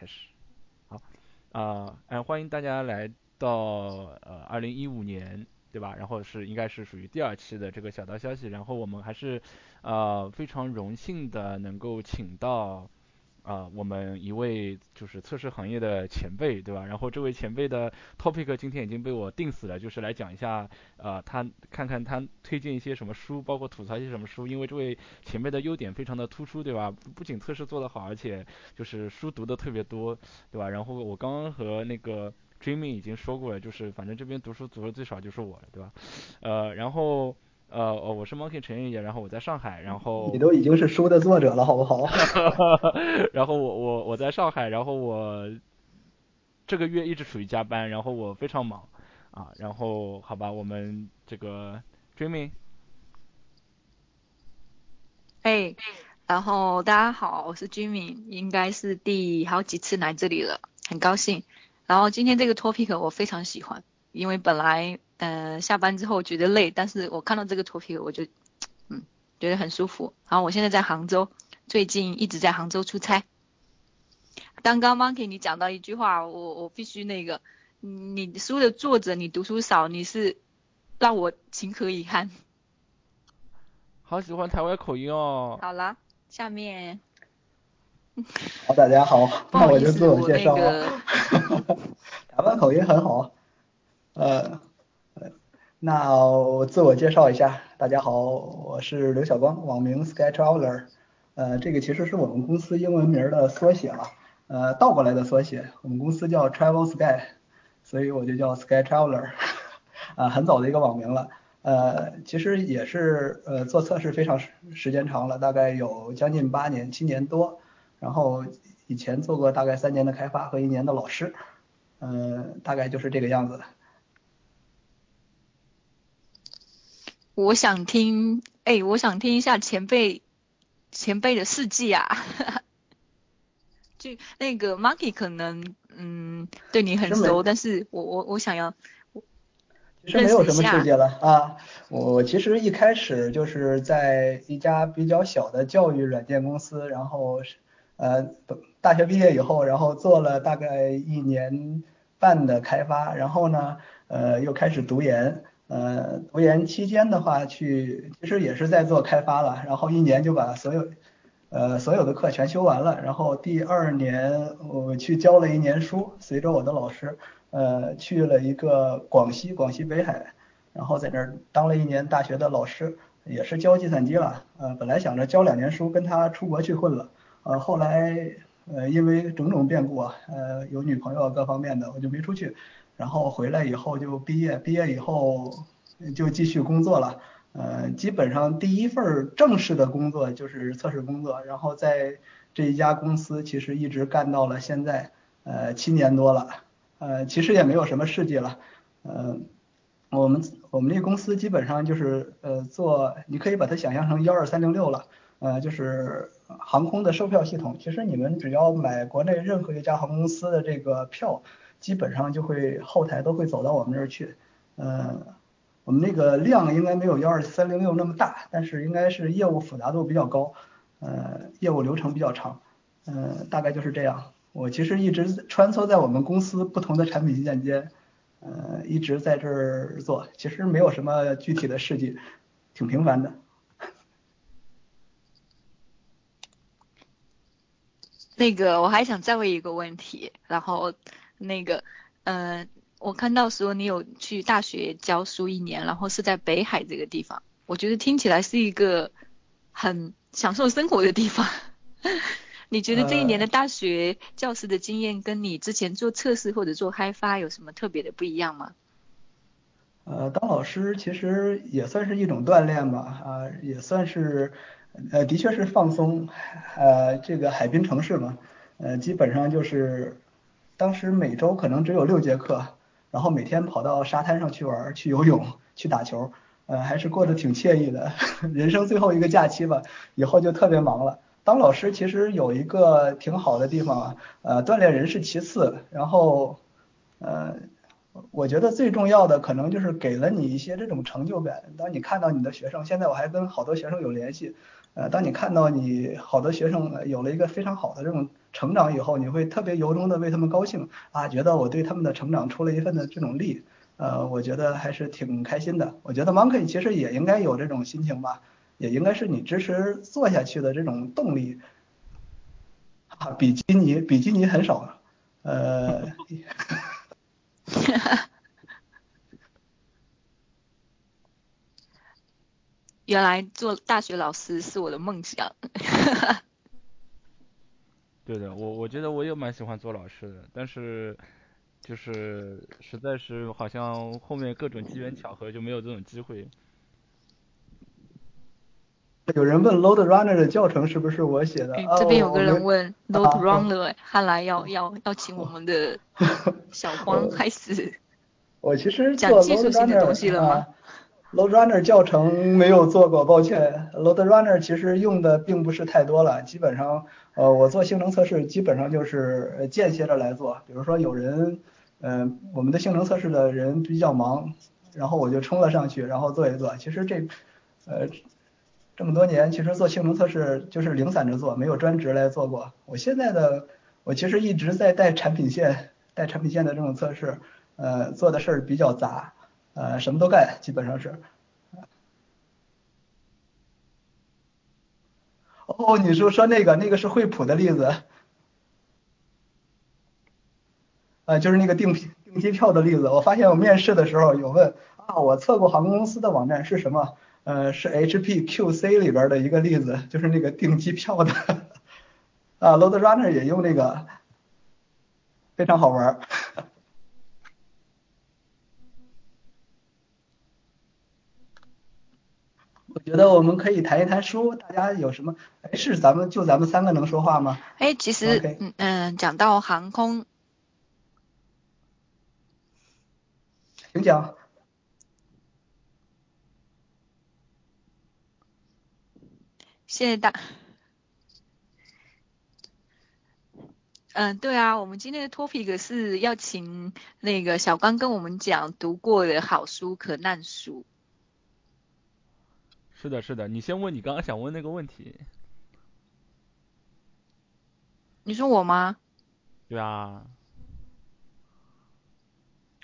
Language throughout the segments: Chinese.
开始。好，啊，嗯，欢迎大家来到呃二零一五年，对吧？然后是应该是属于第二期的这个小道消息，然后我们还是呃非常荣幸的能够请到。啊，我们一位就是测试行业的前辈，对吧？然后这位前辈的 topic 今天已经被我定死了，就是来讲一下，呃，他看看他推荐一些什么书，包括吐槽一些什么书。因为这位前辈的优点非常的突出，对吧？不仅测试做得好，而且就是书读的特别多，对吧？然后我刚刚和那个 Jimmy 已经说过了，就是反正这边读书读的最少就是我了，对吧？呃，然后。呃哦，我是 Monkey 陈云杰，然后我在上海，然后你都已经是书的作者了，好不好？然后我我我在上海，然后我这个月一直处于加班，然后我非常忙啊，然后好吧，我们这个 Dreaming，哎，然后大家好，我是 Dreaming，应该是第好几次来这里了，很高兴。然后今天这个 topic 我非常喜欢，因为本来。嗯，下班之后觉得累，但是我看到这个图片，我就，嗯，觉得很舒服。然后我现在在杭州，最近一直在杭州出差。刚刚 Monkey 你讲到一句话，我我必须那个，你书的作者你读书少，你是让我情何以堪。好喜欢台湾口音哦。好啦，下面。好，大家好，那我就自我介绍。台湾口音很好，呃。那我自我介绍一下，大家好，我是刘晓光，网名 Sky Traveler，呃，这个其实是我们公司英文名的缩写了，呃，倒过来的缩写，我们公司叫 Travel Sky，所以我就叫 Sky Traveler，啊，很早的一个网名了，呃，其实也是呃做测试非常时时间长了，大概有将近八年，七年多，然后以前做过大概三年的开发和一年的老师，嗯，大概就是这个样子。我想听，哎，我想听一下前辈前辈的事迹啊。就那个 Monkey 可能嗯对你很熟，但是我我我想要其实没有什么事迹了啊。我其实一开始就是在一家比较小的教育软件公司，然后呃大学毕业以后，然后做了大概一年半的开发，然后呢呃又开始读研。呃，读研期间的话，去其实也是在做开发了，然后一年就把所有呃所有的课全修完了，然后第二年我去教了一年书，随着我的老师，呃，去了一个广西广西北海，然后在那儿当了一年大学的老师，也是教计算机了，呃，本来想着教两年书跟他出国去混了，呃，后来呃因为种种变故啊，呃有女朋友各方面的，我就没出去。然后回来以后就毕业，毕业以后就继续工作了。呃，基本上第一份正式的工作就是测试工作，然后在这一家公司其实一直干到了现在，呃，七年多了。呃，其实也没有什么事迹了。呃，我们我们这公司基本上就是呃做，你可以把它想象成幺二三零六了。呃，就是航空的售票系统。其实你们只要买国内任何一家航空公司的这个票。基本上就会后台都会走到我们这儿去，呃，我们那个量应该没有幺二三零六那么大，但是应该是业务复杂度比较高，呃，业务流程比较长，呃，大概就是这样。我其实一直穿梭在我们公司不同的产品线间，呃，一直在这儿做，其实没有什么具体的事迹，挺平凡的。那个我还想再问一个问题，然后。那个，呃，我看到说你有去大学教书一年，然后是在北海这个地方，我觉得听起来是一个很享受生活的地方。你觉得这一年的大学教师的经验，跟你之前做测试或者做开发有什么特别的不一样吗？呃，当老师其实也算是一种锻炼吧，啊，也算是，呃，的确是放松，呃，这个海滨城市嘛，呃，基本上就是。当时每周可能只有六节课，然后每天跑到沙滩上去玩、去游泳、去打球，呃，还是过得挺惬意的。人生最后一个假期吧，以后就特别忙了。当老师其实有一个挺好的地方啊，呃，锻炼人是其次，然后，呃，我觉得最重要的可能就是给了你一些这种成就感。当你看到你的学生，现在我还跟好多学生有联系，呃，当你看到你好多学生有了一个非常好的这种成长以后，你会特别由衷的为他们高兴啊，觉得我对他们的成长出了一份的这种力，呃，我觉得还是挺开心的。我觉得 Monkey 其实也应该有这种心情吧，也应该是你支持做下去的这种动力。啊，比基尼，比基尼很少，呃。原来做大学老师是我的梦想。对的，我我觉得我也蛮喜欢做老师的，但是就是实在是好像后面各种机缘巧合就没有这种机会。有人问 Load Runner 的教程是不是我写的？这边有个人问 Load Runner，看来要要要请我们的 小光开始。我其实讲技术性的东西了吗？Load Runner 教程没有做过，抱歉。Load Runner 其实用的并不是太多了，基本上，呃，我做性能测试基本上就是间歇着来做。比如说有人，嗯，我们的性能测试的人比较忙，然后我就冲了上去，然后做一做。其实这，呃，这么多年其实做性能测试就是零散着做，没有专职来做过。我现在的，我其实一直在带产品线，带产品线的这种测试，呃，做的事儿比较杂。呃，什么都干，基本上是。哦，你说说那个，那个是惠普的例子，呃，就是那个订订机票的例子。我发现我面试的时候有问啊，我测过航空公司的网站是什么？呃，是 HP QC 里边的一个例子，就是那个订机票的。啊，Load Runner 也用那个，非常好玩儿。我觉得我们可以谈一谈书，大家有什么？哎，是咱们就咱们三个能说话吗？哎，其实嗯嗯，讲到航空，请讲。谢谢大。嗯，对啊，我们今天的 topic 是要请那个小刚跟我们讲读过的好书、可难书。是的，是的，你先问你刚刚想问那个问题。你说我吗？对啊。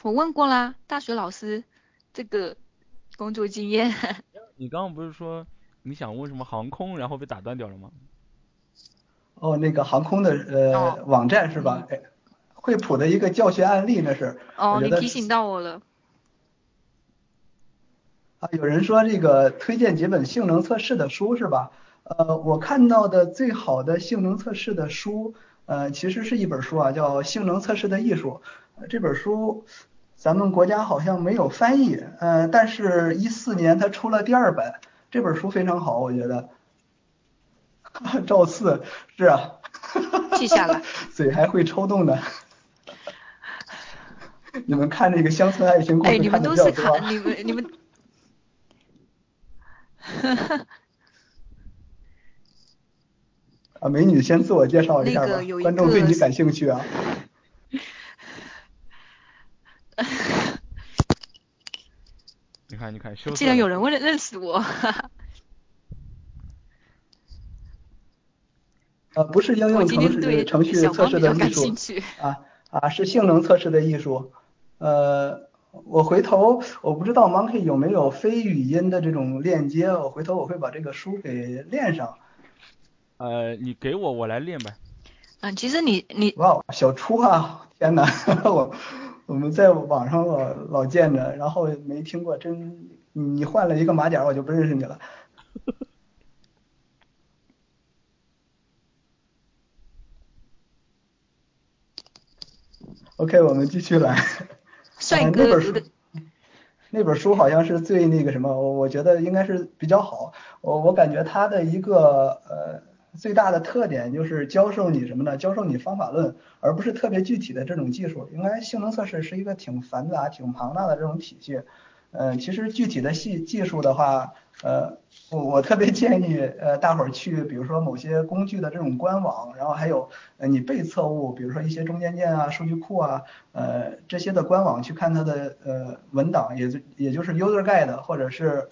我问过啦，大学老师这个工作经验。你刚刚不是说你想问什么航空，然后被打断掉了吗？哦，那个航空的呃网站是吧？哎，惠普的一个教学案例那是。哦，你提醒到我了。啊，有人说这个推荐几本性能测试的书是吧？呃，我看到的最好的性能测试的书，呃，其实是一本书啊，叫《性能测试的艺术》。这本书咱们国家好像没有翻译，呃，但是一四年它出了第二本，这本书非常好，我觉得。赵四，是啊。记下了。嘴还会抽动的。你们看那个乡村爱情故事比较多。哎，你们都是看你们你们。哈哈，啊，美女先自我介绍一下吧，观众对你感兴趣啊。你看，你看，竟然有人问了认识我。呃，不是应用程序程序测试的艺术啊啊，是性能测试的艺术，呃。我回头我不知道 Monkey 有没有非语音的这种链接，我回头我会把这个书给练上。呃，你给我，我来练呗。嗯，其实你你哇，小初啊，天哪，我我们在网上老老见着，然后没听过，真你换了一个马甲，我就不认识你了。OK，我们继续来。帅哥那本书，那本书好像是最那个什么，我我觉得应该是比较好。我我感觉它的一个呃最大的特点就是教授你什么呢？教授你方法论，而不是特别具体的这种技术。应该性能测试是一个挺繁杂、挺庞大的这种体系。嗯，其实具体的细技术的话，呃。我我特别建议呃大伙儿去，比如说某些工具的这种官网，然后还有呃你被测物，比如说一些中间件啊、数据库啊，呃这些的官网去看它的呃文档，也就也就是 user guide，或者是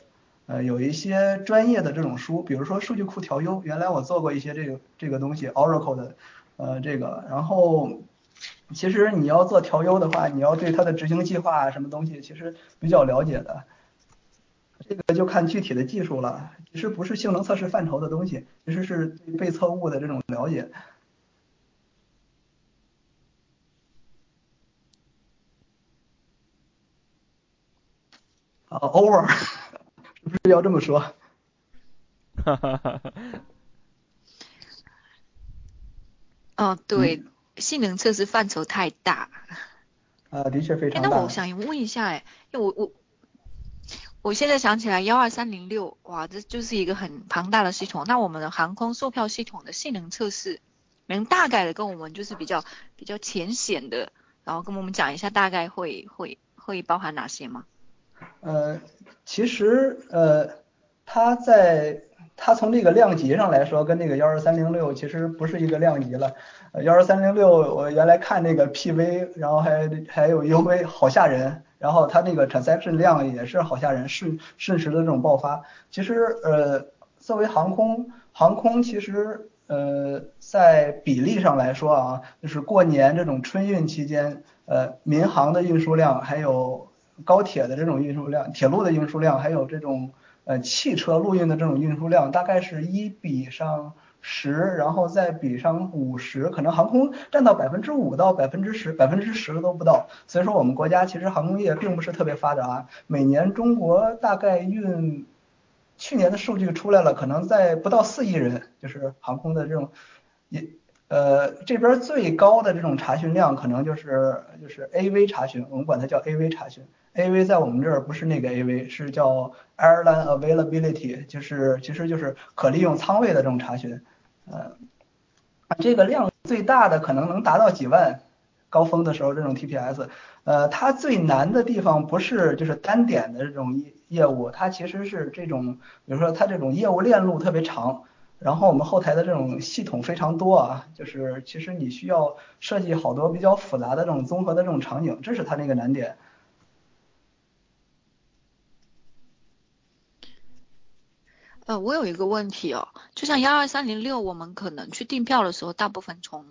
呃有一些专业的这种书，比如说数据库调优，原来我做过一些这个这个东西，Oracle 的呃，这个，然后其实你要做调优的话，你要对它的执行计划啊什么东西其实比较了解的，这个就看具体的技术了，其实不是性能测试范畴的东西，其实是对被测物的这种了解。啊，over，是不是要这么说？哈哈哈。哦，对，性能测试范畴太大。啊，的确非常大。那我想问一下，哎，因为我我我现在想起来幺二三零六，哇，这就是一个很庞大的系统。那我们的航空售票系统的性能测试，能大概的跟我们就是比较比较浅显的，然后跟我们讲一下大概会会会包含哪些吗？呃，其实呃，它在它从这个量级上来说，跟那个幺二三零六其实不是一个量级了。幺二三零六我原来看那个 PV，然后还还有 UV，好吓人。然后它那个 transaction 量也是好吓人，瞬瞬时的这种爆发。其实呃，作为航空航空，其实呃在比例上来说啊，就是过年这种春运期间，呃民航的运输量还有。高铁的这种运输量，铁路的运输量，还有这种呃汽车陆运的这种运输量，大概是一比上十，然后再比上五十，可能航空占到百分之五到百分之十，百分之十都不到。所以说我们国家其实航空业并不是特别发达，每年中国大概运，去年的数据出来了，可能在不到四亿人，就是航空的这种也。呃，这边最高的这种查询量可能就是就是 AV 查询，我们管它叫 AV 查询。AV 在我们这儿不是那个 AV，是叫 Airline Availability，就是其实就是可利用舱位的这种查询。呃，这个量最大的可能能达到几万，高峰的时候这种 TPS。呃，它最难的地方不是就是单点的这种业业务，它其实是这种，比如说它这种业务链路特别长。然后我们后台的这种系统非常多啊，就是其实你需要设计好多比较复杂的这种综合的这种场景，这是它那个难点。呃，我有一个问题哦，就像幺二三零六，我们可能去订票的时候，大部分从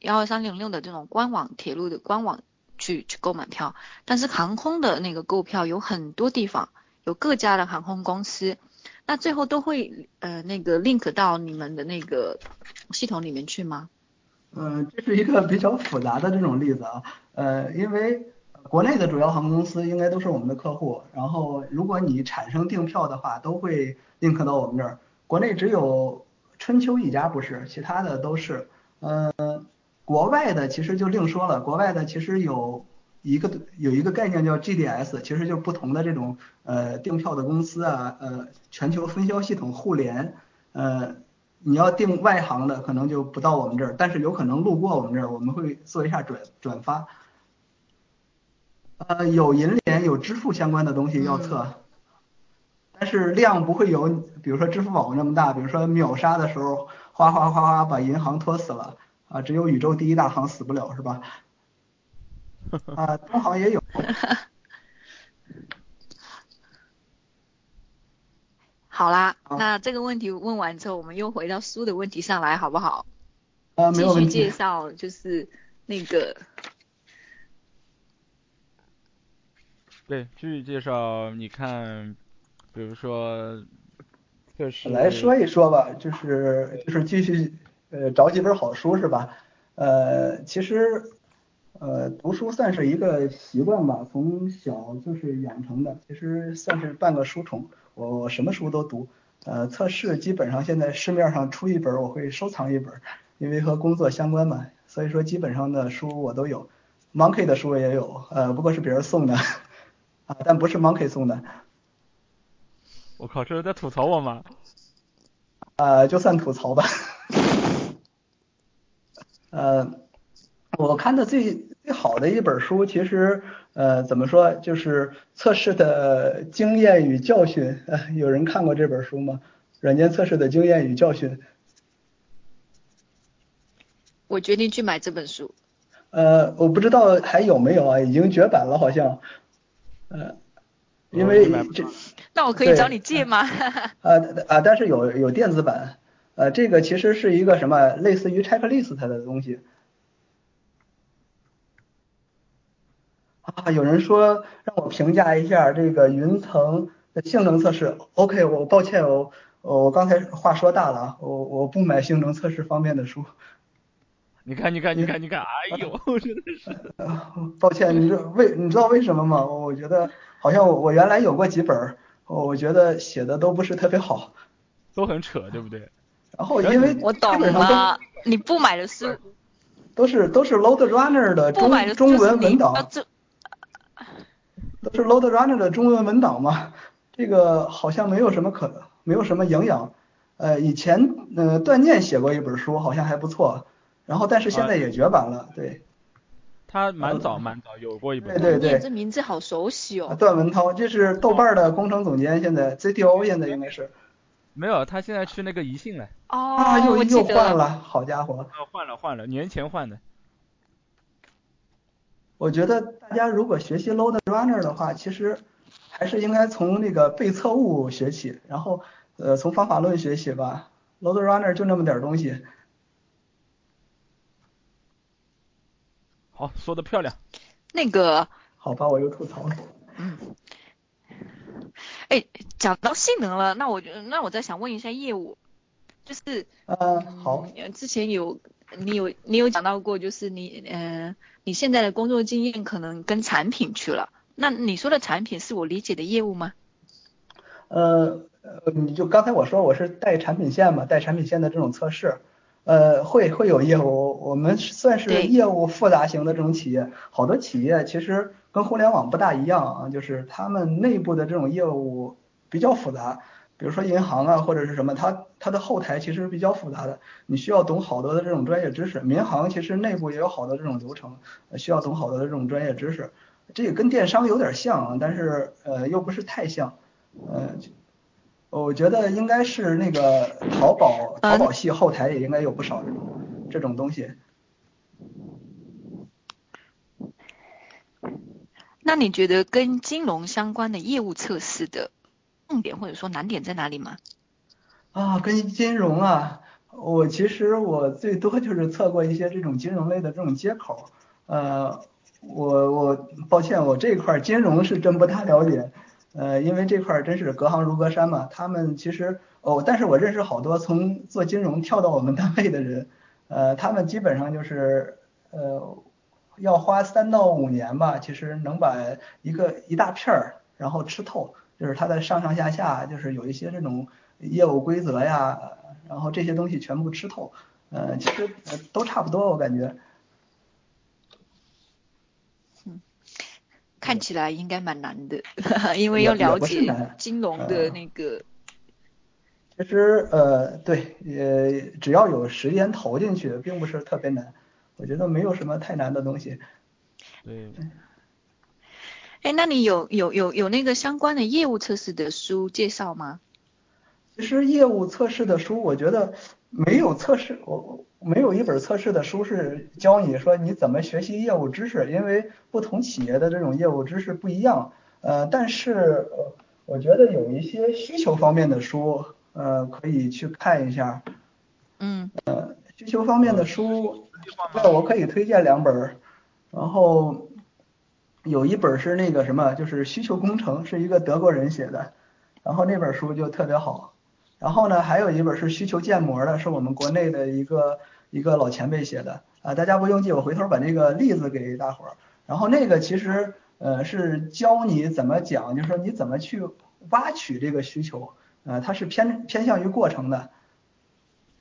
幺二三零六的这种官网铁路的官网去去购买票，但是航空的那个购票有很多地方，有各家的航空公司。那最后都会呃那个 link 到你们的那个系统里面去吗？嗯，这是一个比较复杂的这种例子啊，呃，因为国内的主要航空公司应该都是我们的客户，然后如果你产生订票的话，都会 link 到我们这儿。国内只有春秋一家不是，其他的都是。呃，国外的其实就另说了，国外的其实有。一个有一个概念叫 GDS，其实就是不同的这种呃订票的公司啊，呃全球分销系统互联，呃你要订外行的可能就不到我们这儿，但是有可能路过我们这儿，我们会做一下转转发。呃有银联有支付相关的东西要测，但是量不会有比如说支付宝那么大，比如说秒杀的时候哗哗哗哗把银行拖死了啊，只有宇宙第一大行死不了是吧？啊，东航也有。好啦，那这个问题问完之后，我们又回到书的问题上来，好不好？啊，没有继续介绍就是那个。对，继续介绍。你看，比如说，就是来说一说吧，就是就是继续呃找几本好书是吧？呃，其实。呃，读书算是一个习惯吧，从小就是养成的，其实算是半个书虫，我什么书都读。呃，测试基本上现在市面上出一本我会收藏一本，因为和工作相关嘛，所以说基本上的书我都有。Monkey 的书也有，呃，不过是别人送的，啊，但不是 Monkey 送的。我靠，这是在吐槽我吗？呃，就算吐槽吧。呃，我看的最。最好的一本书，其实呃怎么说，就是测试的经验与教训。呃，有人看过这本书吗？软件测试的经验与教训。我决定去买这本书。呃，我不知道还有没有啊，已经绝版了好像。呃，因为这。那我可以找你借吗？啊啊，但是有有电子版。呃，这个其实是一个什么类似于 checklist 的东西。啊，有人说让我评价一下这个云层的性能测试。OK，我抱歉，我我刚才话说大了，我我不买性能测试方面的书。你看，你看，你看，你看，哎呦，真的是。抱歉，你知为你知道为什么吗？我觉得好像我我原来有过几本，我觉得写的都不是特别好，都很扯，对不对？然后因为我懂了，你不买的书都是都是 Load Runner 的中中文文档。都是 Load Runner 的中文文档嘛，这个好像没有什么可，没有什么营养。呃，以前呃段念写过一本书，好像还不错，然后但是现在也绝版了，对。他蛮早蛮早有过一本。对对对。这名字好熟悉哦。段文涛，这是豆瓣的工程总监，现在 CTO 现在应该是。没有，他现在去那个宜信了。哦，又又换了，好家伙。换了换了，年前换的。我觉得大家如果学习 Load Runner 的话，其实还是应该从那个被测物学起，然后呃从方法论学习吧。Load Runner 就那么点东西。好，说的漂亮。那个。好吧，我又吐槽了。嗯。哎，讲到性能了，那我就那我再想问一下业务，就是呃好，之前有。你有你有讲到过，就是你呃你现在的工作经验可能跟产品去了，那你说的产品是我理解的业务吗？呃呃，你就刚才我说我是带产品线嘛，带产品线的这种测试，呃会会有业务，我们算是业务复杂型的这种企业，好多企业其实跟互联网不大一样啊，就是他们内部的这种业务比较复杂。比如说银行啊，或者是什么，它它的后台其实比较复杂的，你需要懂好多的这种专业知识。民航其实内部也有好多这种流程，需要懂好多的这种专业知识。这个跟电商有点像，但是呃又不是太像。嗯，我觉得应该是那个淘宝淘宝系后台也应该有不少这种这种东西。那你觉得跟金融相关的业务测试的？重点或者说难点在哪里吗？啊，跟金融啊，我其实我最多就是测过一些这种金融类的这种接口，呃，我我抱歉，我这块金融是真不太了解，呃，因为这块儿真是隔行如隔山嘛。他们其实哦，但是我认识好多从做金融跳到我们单位的人，呃，他们基本上就是呃要花三到五年吧，其实能把一个一大片儿然后吃透。就是它的上上下下，就是有一些这种业务规则呀，然后这些东西全部吃透，呃，其实都差不多，我感觉。看起来应该蛮难的，因为要了解金融的那个。其实呃，对，呃，只要有时间投进去，并不是特别难，我觉得没有什么太难的东西。对。哎，那你有有有有那个相关的业务测试的书介绍吗？其实业务测试的书，我觉得没有测试，我没有一本测试的书是教你说你怎么学习业务知识，因为不同企业的这种业务知识不一样。呃，但是呃，我觉得有一些需求方面的书，呃，可以去看一下。嗯。呃，需求方面的书，那我可以推荐两本，然后。有一本是那个什么，就是需求工程，是一个德国人写的，然后那本书就特别好。然后呢，还有一本是需求建模的，是我们国内的一个一个老前辈写的啊，大家不用记，我回头把那个例子给大伙儿。然后那个其实呃是教你怎么讲，就是说你怎么去挖取这个需求，呃，它是偏偏向于过程的。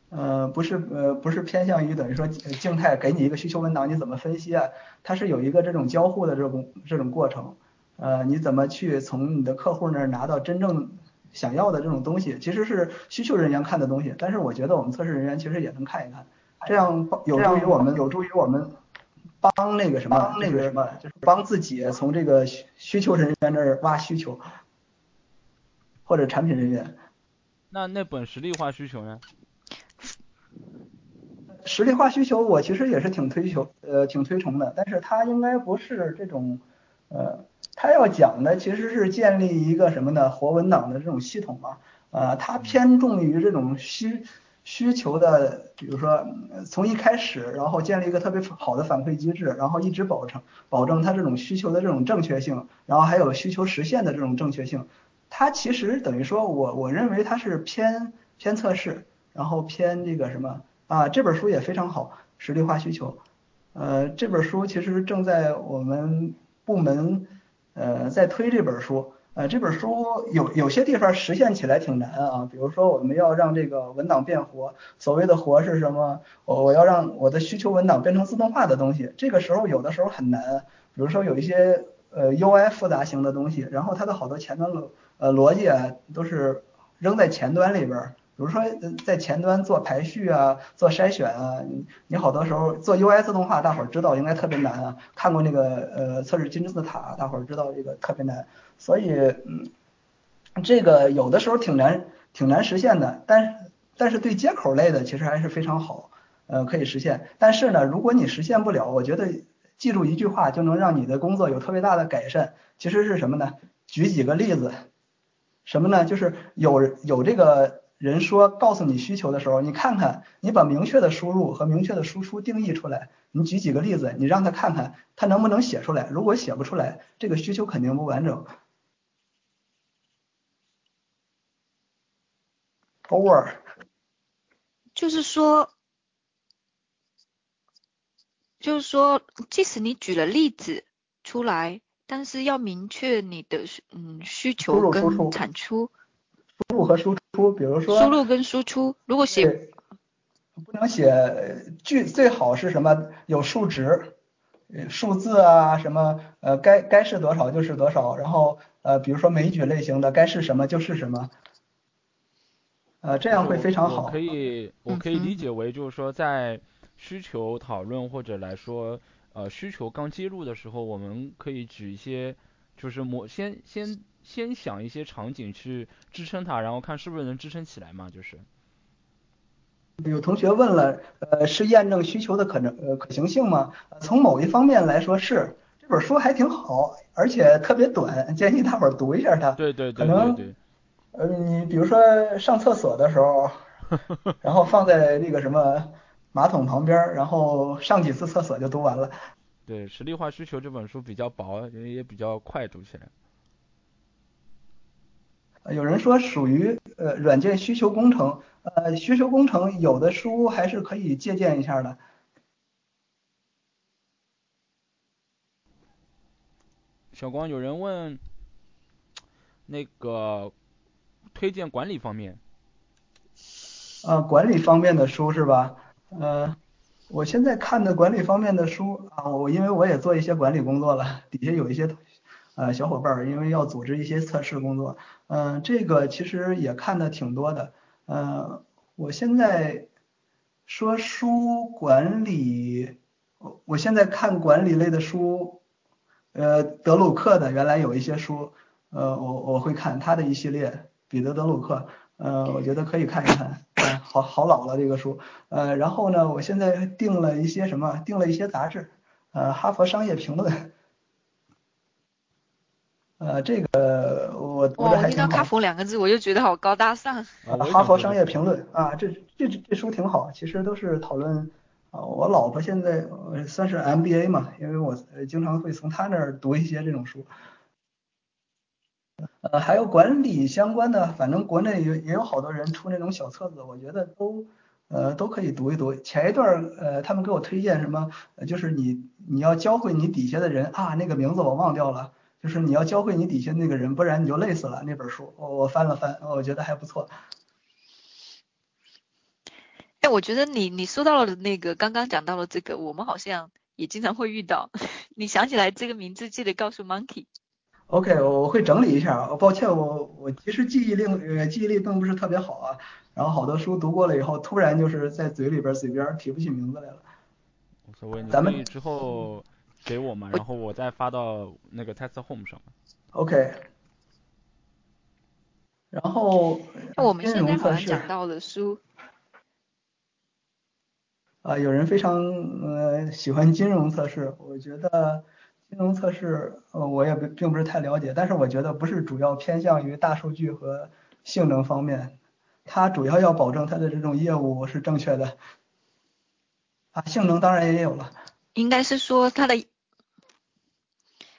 呃，不是，呃，不是偏向于等于说静态给你一个需求文档，你怎么分析啊？它是有一个这种交互的这种这种过程，呃，你怎么去从你的客户那儿拿到真正想要的这种东西？其实是需求人员看的东西，但是我觉得我们测试人员其实也能看一看，这样有助于我们有助于我们帮那个什么那个什么，就是帮自己从这个需求人员那儿挖需求，或者产品人员。那那本实力化需求呢？实力化需求我其实也是挺推求，呃，挺推崇的，但是它应该不是这种，呃，它要讲的其实是建立一个什么呢？活文档的这种系统嘛，呃，他偏重于这种需需求的，比如说从一开始，然后建立一个特别好的反馈机制，然后一直保证保证他这种需求的这种正确性，然后还有需求实现的这种正确性，它其实等于说我我认为它是偏偏测试，然后偏这个什么啊，这本书也非常好，实例化需求，呃，这本书其实正在我们部门呃在推这本书。呃，这本书有有些地方实现起来挺难啊，比如说我们要让这个文档变活，所谓的活是什么？我我要让我的需求文档变成自动化的东西，这个时候有的时候很难。比如说有一些呃 UI 复杂型的东西，然后它的好多前端逻呃逻辑啊都是扔在前端里边。比如说，在前端做排序啊，做筛选啊，你你好多时候做 UI 自动化，大伙儿知道应该特别难啊。看过那个呃测试金字塔，大伙儿知道这个特别难。所以嗯，这个有的时候挺难挺难实现的，但但是对接口类的其实还是非常好，呃可以实现。但是呢，如果你实现不了，我觉得记住一句话就能让你的工作有特别大的改善。其实是什么呢？举几个例子，什么呢？就是有有这个。人说告诉你需求的时候，你看看，你把明确的输入和明确的输出定义出来，你举几个例子，你让他看看他能不能写出来。如果写不出来，这个需求肯定不完整。Over，就是说，就是说，即使你举了例子出来，但是要明确你的嗯需求跟产出。输入和输出，比如说输入跟输出，如果写不能写句，最好是什么有数值，数字啊什么呃该该是多少就是多少，然后呃比如说枚举类型的该是什么就是什么，呃这样会非常好。可以我可以理解为就是说在需求讨论或者来说呃需求刚接入的时候，我们可以举一些就是模先先。先想一些场景去支撑它，然后看是不是能支撑起来嘛，就是。有同学问了，呃，是验证需求的可能呃可行性吗？从某一方面来说是，这本书还挺好，而且特别短，建议大伙儿读一下它。对对对。可能，呃，你比如说上厕所的时候，然后放在那个什么马桶旁边，然后上几次厕所就读完了。对，实例化需求这本书比较薄，也也比较快读起来。有人说属于呃软件需求工程，呃需求工程有的书还是可以借鉴一下的。小光，有人问那个推荐管理方面。啊，管理方面的书是吧？呃，我现在看的管理方面的书啊，我因为我也做一些管理工作了，底下有一些。呃，小伙伴儿，因为要组织一些测试工作，嗯，这个其实也看的挺多的，嗯，我现在说书管理，我我现在看管理类的书，呃，德鲁克的原来有一些书，呃，我我会看他的一系列，彼得德鲁克，呃，我觉得可以看一看，好好老了这个书，呃，然后呢，我现在订了一些什么，订了一些杂志，呃，哈佛商业评论。呃，这个我读的还挺好。听到“哈佛”两个字，我就觉得好高大上。哈佛商业评论啊，这这这书挺好，其实都是讨论啊。我老婆现在算是 MBA 嘛，因为我经常会从她那儿读一些这种书。呃，还有管理相关的，反正国内也也有好多人出那种小册子，我觉得都呃都可以读一读。前一段呃，他们给我推荐什么，就是你你要教会你底下的人啊，那个名字我忘掉了。就是你要教会你底下那个人，不然你就累死了。那本书我我翻了翻，我觉得还不错。哎，我觉得你你说到了那个刚刚讲到了这个，我们好像也经常会遇到。你想起来这个名字，记得告诉 Monkey。OK，我会整理一下。抱歉，我我其实记忆力呃记忆力并不是特别好啊。然后好多书读过了以后，突然就是在嘴里边嘴边提不起名字来了。无所谓，咱们之后。给我嘛，然后我再发到那个 Test Home 上。OK。然后，那我们现在好像讲到了书。啊，有人非常呃喜欢金融测试，我觉得金融测试呃我也并并不是太了解，但是我觉得不是主要偏向于大数据和性能方面，它主要要保证它的这种业务是正确的。啊，性能当然也有了。应该是说它的，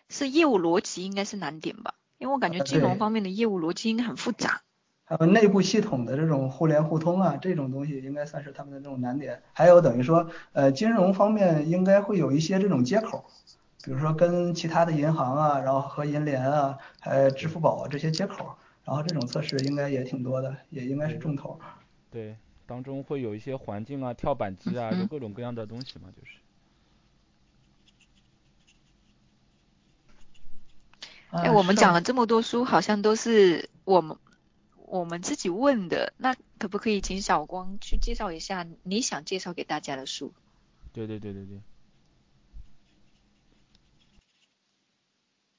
是业务逻辑应该是难点吧？因为我感觉金融方面的业务逻辑应该很复杂。还有内部系统的这种互联互通啊，这种东西应该算是他们的这种难点。还有等于说，呃，金融方面应该会有一些这种接口，比如说跟其他的银行啊，然后和银联啊，还有支付宝这些接口，然后这种测试应该也挺多的，也应该是重头。对，当中会有一些环境啊、跳板机啊，就各种各样的东西嘛，就是。哎，我们讲了这么多书，好像都是我们。我们自己问的，那可不可以请小光去介绍一下你想介绍给大家的书？对对对对对。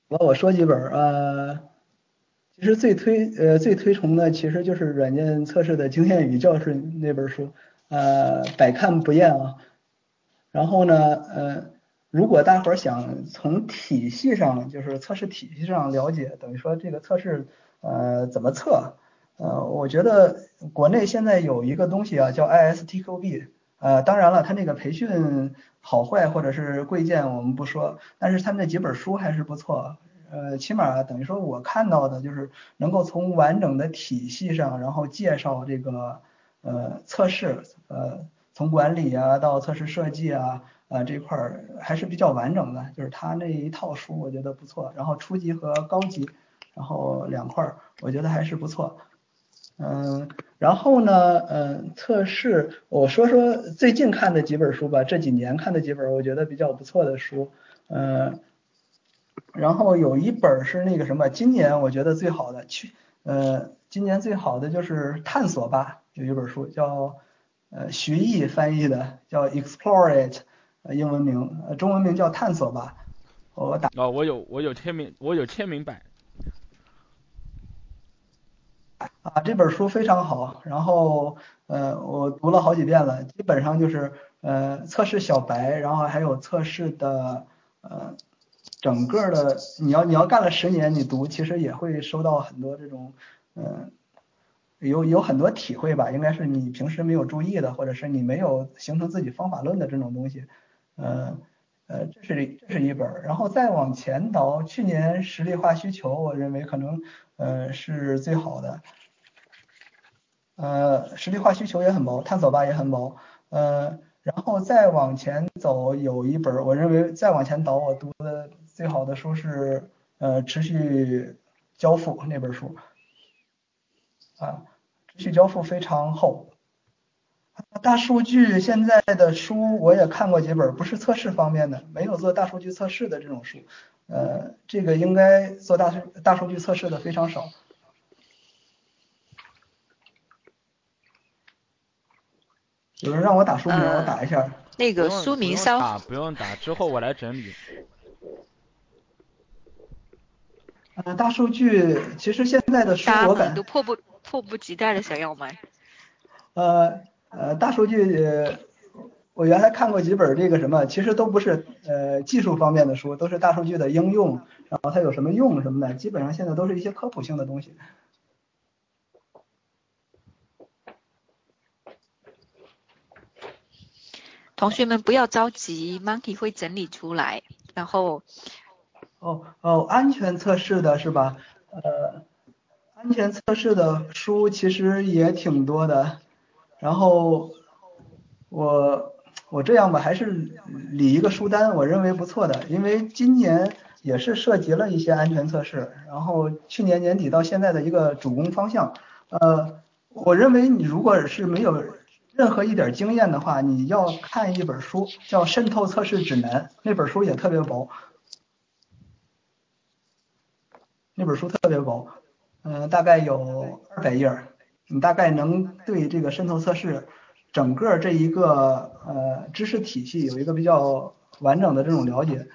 那我说几本呃，其实最推呃最推崇的其实就是软件测试的经验与教训那本书，呃百看不厌啊。然后呢，呃如果大伙儿想从体系上，就是测试体系上了解，等于说这个测试呃怎么测？呃，我觉得国内现在有一个东西啊，叫 ISTQB，呃，当然了，它那个培训好坏或者是贵贱我们不说，但是它那几本书还是不错，呃，起码等于说我看到的就是能够从完整的体系上，然后介绍这个呃测试，呃，从管理啊到测试设计啊，啊这块儿还是比较完整的，就是它那一套书我觉得不错，然后初级和高级，然后两块儿我觉得还是不错。嗯，然后呢，嗯，测试，我说说最近看的几本书吧，这几年看的几本我觉得比较不错的书，嗯，然后有一本是那个什么，今年我觉得最好的，去，呃，今年最好的就是探索吧，有一本书叫，呃，徐毅翻译的，叫 Explore It，英文名，中文名叫探索吧，我打，哦，我有我有签名，我有签名版。啊，这本书非常好，然后呃，我读了好几遍了，基本上就是呃测试小白，然后还有测试的呃整个的，你要你要干了十年，你读其实也会收到很多这种嗯有有很多体会吧，应该是你平时没有注意的，或者是你没有形成自己方法论的这种东西，呃呃这是这是一本，然后再往前倒，去年实力化需求，我认为可能呃是最好的。呃，实力化需求也很薄，探索吧也很薄，呃，然后再往前走，有一本我认为再往前倒，我读的最好的书是呃持续交付那本书，啊，持续交付非常厚，大数据现在的书我也看过几本，不是测试方面的，没有做大数据测试的这种书，呃，这个应该做大数大数据测试的非常少。有人让我打书名，我打一下。那个书名稍打不用打，之后我来整理。呃，大数据其实现在的书我感都迫不迫不及待的想要买。呃呃，大数据，我原来看过几本这个什么，其实都不是呃技术方面的书，都是大数据的应用，然后它有什么用什么的，基本上现在都是一些科普性的东西。同学们不要着急，Monkey 会整理出来，然后。哦哦，安全测试的是吧？呃，安全测试的书其实也挺多的，然后我我这样吧，还是理一个书单，我认为不错的，因为今年也是涉及了一些安全测试，然后去年年底到现在的一个主攻方向，呃，我认为你如果是没有。任何一点经验的话，你要看一本书，叫《渗透测试指南》，那本书也特别薄，那本书特别薄，嗯，大概有二百页，你大概能对这个渗透测试整个这一个呃知识体系有一个比较完整的这种了解。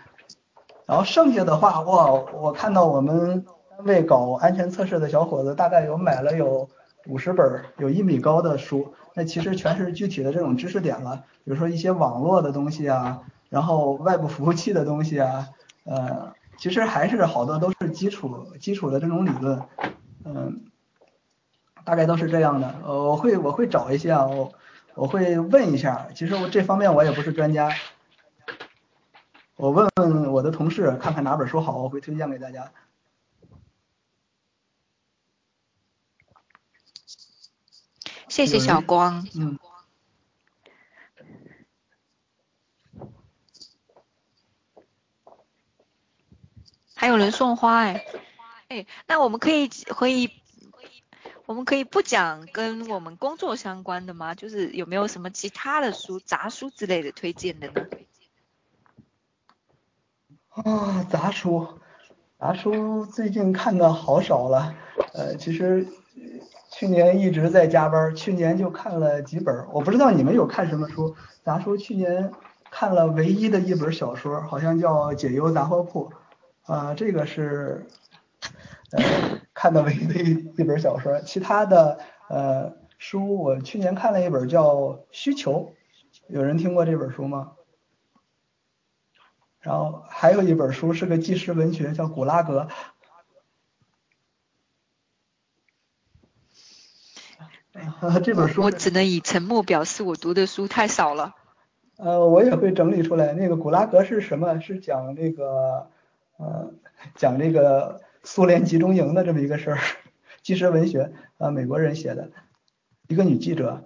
然后剩下的话，哇，我看到我们单位搞安全测试的小伙子大概有买了有五十本，有一米高的书。那其实全是具体的这种知识点了，比如说一些网络的东西啊，然后外部服务器的东西啊，呃，其实还是好多都是基础基础的这种理论，嗯，大概都是这样的。呃，我会我会找一些啊，我我会问一下。其实我这方面我也不是专家，我问问我的同事，看看哪本书好，我会推荐给大家。谢谢小光。嗯。还有人送花哎，哎，那我们可以可以，我们可以不讲跟我们工作相关的吗？就是有没有什么其他的书、杂书之类的推荐的呢？啊，杂书，杂书最近看的好少了。呃，其实去年一直在加班，去年就看了几本。我不知道你们有看什么书？杂书去年看了唯一的一本小说，好像叫《解忧杂货铺》。啊，这个是呃看的唯一的一一本小说，其他的呃书我去年看了一本叫《需求》，有人听过这本书吗？然后还有一本书是个纪实文学，叫《古拉格》。这本书我只能以沉默表示，我读的书太少了。呃，我也会整理出来。那个《古拉格》是什么？是讲那个。呃，讲这个苏联集中营的这么一个事儿，纪实文学，啊，美国人写的，一个女记者。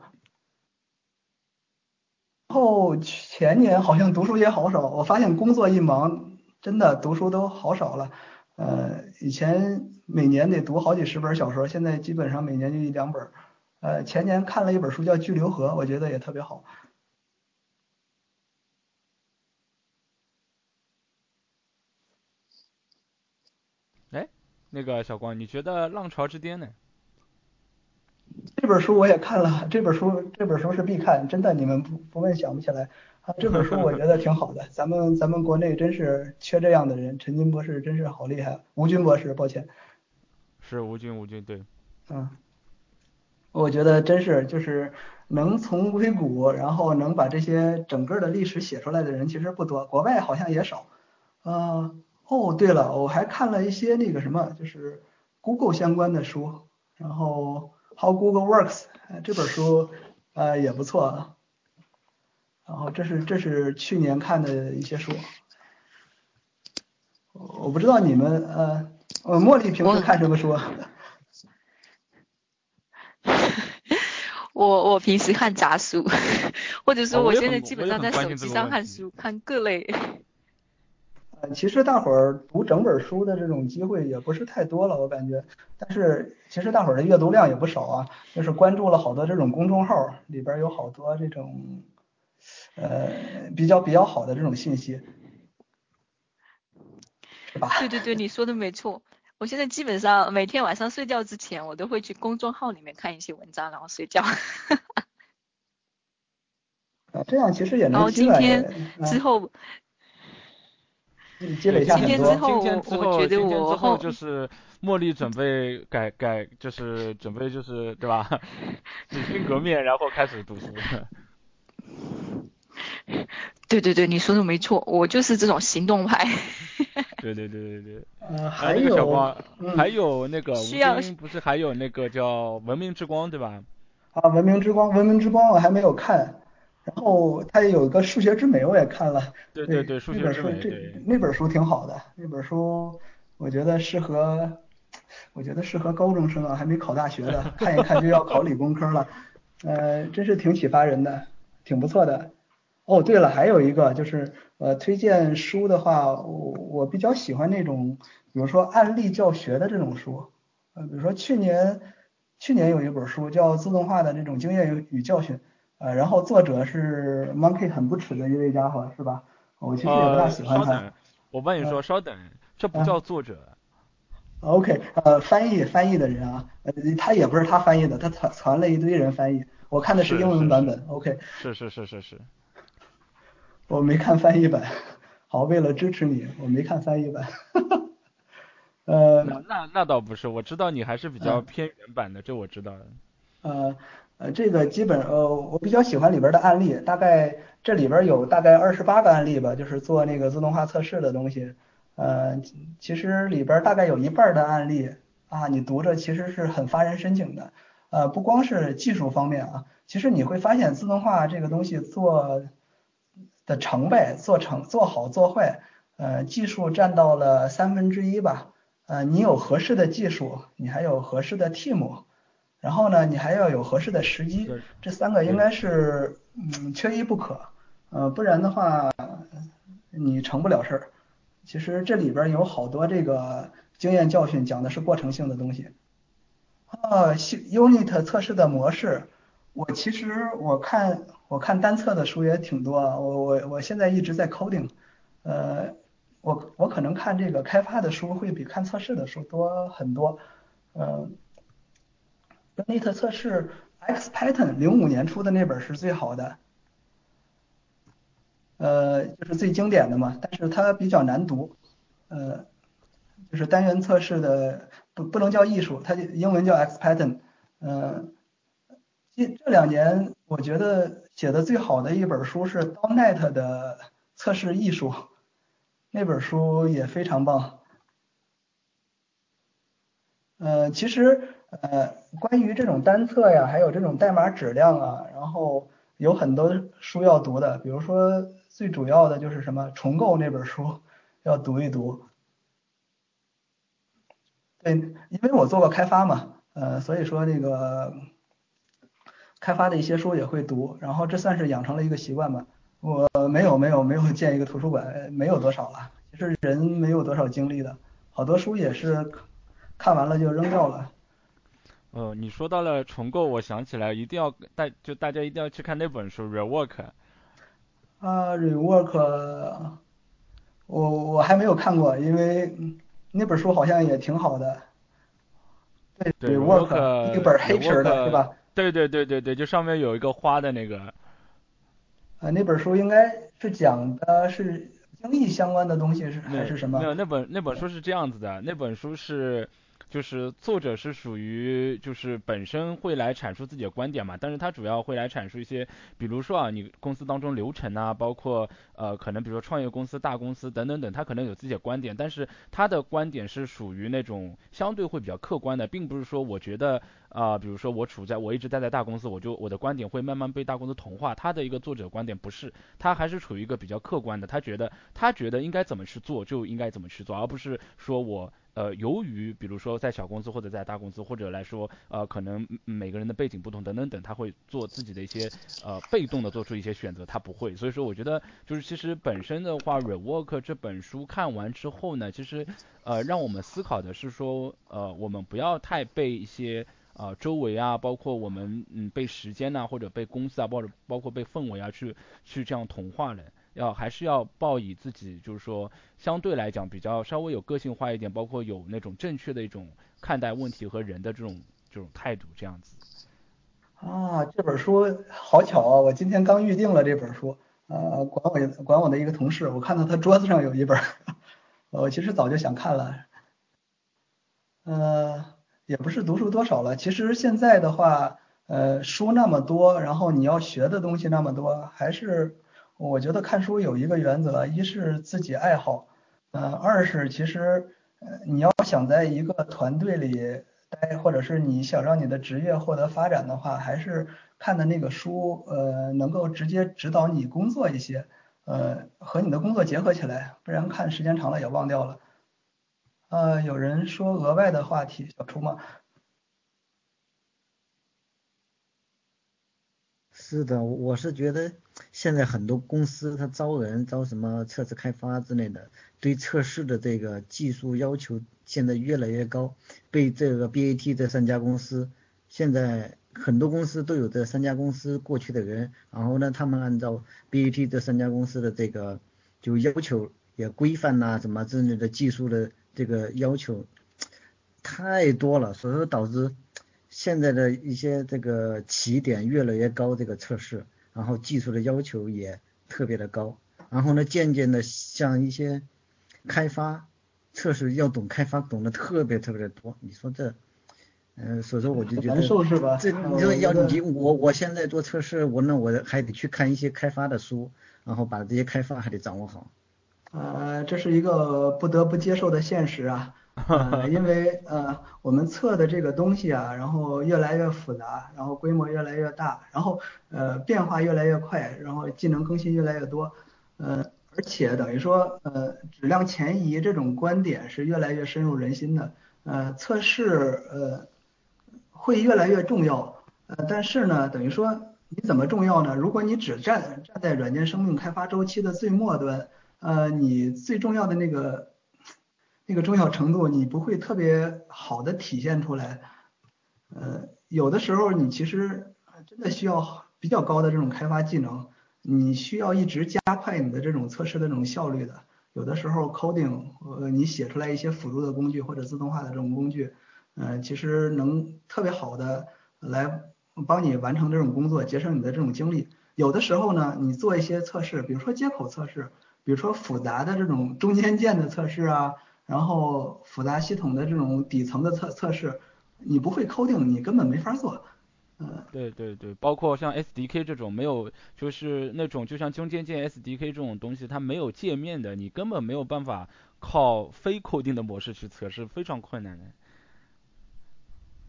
然后前年好像读书也好少，我发现工作一忙，真的读书都好少了。呃，以前每年得读好几十本小说，现在基本上每年就一两本。呃，前年看了一本书叫《巨流河》，我觉得也特别好。那个小光，你觉得《浪潮之巅》呢？这本书我也看了，这本书这本书是必看，真的，你们不不问想不起来。啊这本书我觉得挺好的，咱们咱们国内真是缺这样的人，陈军博士真是好厉害，吴军博士，抱歉。是吴军，吴军对。嗯，我觉得真是就是能从硅谷，然后能把这些整个的历史写出来的人其实不多，国外好像也少。嗯。哦，对了，我还看了一些那个什么，就是 Google 相关的书，然后 How Google Works 这本书呃也不错，然后这是这是去年看的一些书，我不知道你们呃呃茉莉平时看什么书？我我平时看杂书，或者说我现在基本上在手机上看书，看各类。其实大伙儿读整本书的这种机会也不是太多了，我感觉。但是其实大伙儿的阅读量也不少啊，就是关注了好多这种公众号，里边有好多这种呃比较比较好的这种信息，是吧？对对对，你说的没错。我现在基本上每天晚上睡觉之前，我都会去公众号里面看一些文章，然后睡觉。啊，这样其实也能。然后今天之后。积累下很多。今天之后，今天之后就是茉莉准备改改，就是准备就是对吧？洗心革面，然后开始读书。对对对，你说的没错，我就是这种行动派。对对对对对。呃，还有小光，还有那个吴京不是还有那个叫《文明之光》对吧？啊，《文明之光》，《文明之光》我还没有看。然后他也有一个数学之美，我也看了。对对对，数学之美。这那本书挺好的，那本书我觉得适合，我觉得适合高中生啊，还没考大学的，看一看就要考理工科了。呃，真是挺启发人的，挺不错的。哦，对了，还有一个就是呃，推荐书的话，我我比较喜欢那种，比如说案例教学的这种书。呃，比如说去年去年有一本书叫《自动化的这种经验与教训》。呃，然后作者是 Monkey 很不耻的一位家伙，是吧？我其实也不大喜欢他。我帮你说，稍等，这不叫作者。OK，呃，翻译翻译的人啊，呃，他也不是他翻译的，他传传了一堆人翻译，我看的是英文版本。OK。是是是是是。我没看翻译版，好，为了支持你，我没看翻译版。呃。那那那倒不是，我知道你还是比较偏原版的，这我知道的。呃。呃，这个基本呃，我比较喜欢里边的案例，大概这里边有大概二十八个案例吧，就是做那个自动化测试的东西。呃，其实里边大概有一半的案例啊，你读着其实是很发人深省的。呃，不光是技术方面啊，其实你会发现自动化这个东西做的成败，做成做好做坏，呃，技术占到了三分之一吧。呃，你有合适的技术，你还有合适的 team，然后呢，你还要有合适的时机，这三个应该是嗯缺一不可。呃，不然的话，你成不了事儿。其实这里边有好多这个经验教训，讲的是过程性的东西。啊，unit 测试的模式，我其实我看我看单测的书也挺多，我我我现在一直在 coding，呃，我我可能看这个开发的书会比看测试的书多很多。嗯，unit 测试 XPattern 零五年出的那本是最好的。呃，就是最经典的嘛，但是它比较难读，呃，就是单元测试的不不能叫艺术，它英文叫 X Pattern，呃，这这两年我觉得写的最好的一本书是 d o n e t 的测试艺术，那本书也非常棒，呃，其实呃关于这种单测呀，还有这种代码质量啊，然后有很多书要读的，比如说。最主要的就是什么重构那本书 要读一读，对，因为我做过开发嘛，呃，所以说那个开发的一些书也会读，然后这算是养成了一个习惯吧。我没有没有没有建一个图书馆，没有多少了，其实人没有多少精力的，好多书也是看完了就扔掉了。哦，你说到了重构，我想起来一定要大就大家一定要去看那本书《Rework》。啊，rework，我我还没有看过，因为那本书好像也挺好的。对，rework 一本黑皮的，是吧？对对对对对，就上面有一个花的那个。啊，那本书应该是讲的是经济相关的东西，是还是什么？没有，那本那本书是这样子的，那本书是。就是作者是属于就是本身会来阐述自己的观点嘛，但是他主要会来阐述一些，比如说啊，你公司当中流程啊，包括呃可能比如说创业公司、大公司等等等，他可能有自己的观点，但是他的观点是属于那种相对会比较客观的，并不是说我觉得啊，比如说我处在我一直待在大公司，我就我的观点会慢慢被大公司同化，他的一个作者观点不是，他还是处于一个比较客观的，他觉得他觉得应该怎么去做就应该怎么去做，而不是说我。呃，由于比如说在小公司或者在大公司，或者来说，呃，可能每个人的背景不同等等等，他会做自己的一些呃被动的做出一些选择，他不会。所以说，我觉得就是其实本身的话，《Rework》这本书看完之后呢，其实呃让我们思考的是说，呃，我们不要太被一些啊周围啊，包括我们嗯被时间呐，或者被公司啊，或者包括被氛围啊去去这样同化了。要还是要抱以自己就是说相对来讲比较稍微有个性化一点，包括有那种正确的一种看待问题和人的这种这种态度这样子。啊，这本书好巧啊！我今天刚预定了这本书，呃，管我管我的一个同事，我看到他桌子上有一本，我其实早就想看了。呃，也不是读书多少了，其实现在的话，呃，书那么多，然后你要学的东西那么多，还是。我觉得看书有一个原则，一是自己爱好，呃，二是其实，呃，你要想在一个团队里待，或者是你想让你的职业获得发展的话，还是看的那个书，呃，能够直接指导你工作一些，呃，和你的工作结合起来，不然看时间长了也忘掉了。呃，有人说额外的话题，小初吗？是的，我是觉得现在很多公司他招人招什么测试开发之类的，对测试的这个技术要求现在越来越高。被这个 BAT 这三家公司，现在很多公司都有这三家公司过去的人，然后呢，他们按照 BAT 这三家公司的这个就要求也规范呐什么之类的技术的这个要求太多了，所以说导致。现在的一些这个起点越来越高，这个测试，然后技术的要求也特别的高，然后呢，渐渐的像一些开发测试要懂开发，懂得特别特别的多。你说这，嗯，所以说我就觉得难受是吧，这你说要你我我现在做测试，我那我还得去看一些开发的书，然后把这些开发还得掌握好。呃，这是一个不得不接受的现实啊。呃，因为 呃我们测的这个东西啊，然后越来越复杂，然后规模越来越大，然后呃变化越来越快，然后技能更新越来越多，呃而且等于说呃质量前移这种观点是越来越深入人心的，呃测试呃会越来越重要，呃但是呢等于说你怎么重要呢？如果你只站站在软件生命开发周期的最末端，呃你最重要的那个。那个重要程度你不会特别好的体现出来，呃，有的时候你其实真的需要比较高的这种开发技能，你需要一直加快你的这种测试的这种效率的。有的时候 coding，呃，你写出来一些辅助的工具或者自动化的这种工具，呃，其实能特别好的来帮你完成这种工作，节省你的这种精力。有的时候呢，你做一些测试，比如说接口测试，比如说复杂的这种中间件的测试啊。然后复杂系统的这种底层的测测试，你不会 coding，你根本没法做。嗯，对对对，包括像 SDK 这种没有，就是那种就像中间件 SDK 这种东西，它没有界面的，你根本没有办法靠非 coding 的模式去测试，非常困难的。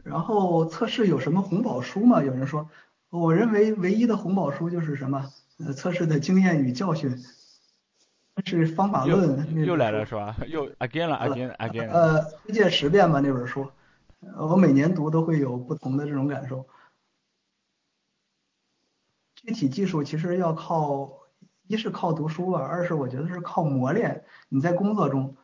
然后测试有什么红宝书吗？有人说，我认为唯一的红宝书就是什么，呃，测试的经验与教训。是方法论，又来了是吧？又 again 了，again again。呃，推荐十遍吧那本书，我每年读都会有不同的这种感受。具体技术其实要靠，一是靠读书吧，二是我觉得是靠磨练。你在工作中。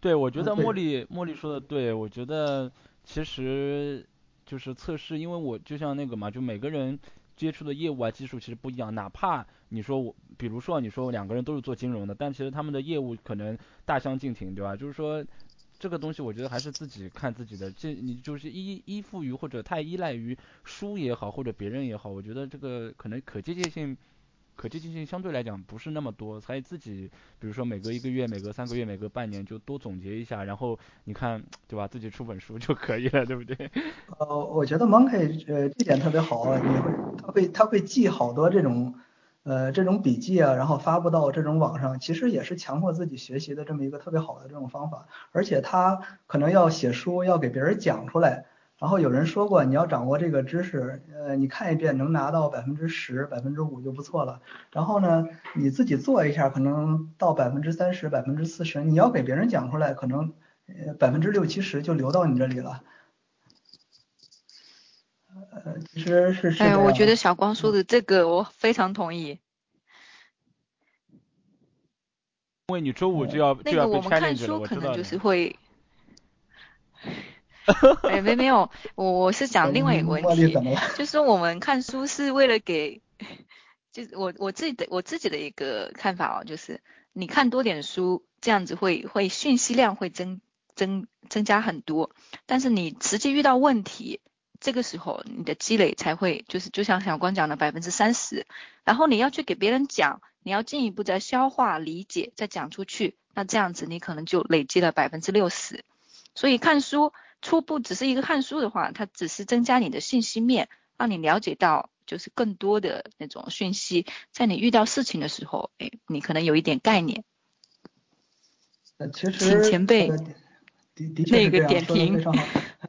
对，我觉得茉莉茉莉说的对，我觉得其实就是测试，因为我就像那个嘛，就每个人。接触的业务啊技术其实不一样，哪怕你说我，比如说你说两个人都是做金融的，但其实他们的业务可能大相径庭，对吧？就是说这个东西我觉得还是自己看自己的，这你就是依依附于或者太依赖于书也好或者别人也好，我觉得这个可能可借鉴性。可积极性相对来讲不是那么多，所以自己比如说每隔一个月、每隔三个月、每隔半年就多总结一下，然后你看对吧？自己出本书就可以了，对不对？呃，我觉得 Monkey 呃这点特别好，你会他会他会记好多这种呃这种笔记啊，然后发布到这种网上，其实也是强迫自己学习的这么一个特别好的这种方法，而且他可能要写书要给别人讲出来。然后有人说过，你要掌握这个知识，呃，你看一遍能拿到百分之十、百分之五就不错了。然后呢，你自己做一下，可能到百分之三十、百分之四十，你要给别人讲出来，可能呃百分之六七十就流到你这里了。呃，其实是是。哎，我觉得小光说的这个我非常同意。因为你周五就要就要被 challenge 了，我知道。哎，没没有，我我是讲另外一个问题，就是我们看书是为了给，就是我我自己的我自己的一个看法哦，就是你看多点书，这样子会会讯息量会增增增加很多，但是你实际遇到问题，这个时候你的积累才会就是就像小光讲的百分之三十，然后你要去给别人讲，你要进一步再消化理解再讲出去，那这样子你可能就累积了百分之六十，所以看书。初步只是一个看书的话，它只是增加你的信息面，让你了解到就是更多的那种讯息，在你遇到事情的时候，哎，你可能有一点概念。呃，其实请前辈的的确那个点评非常好，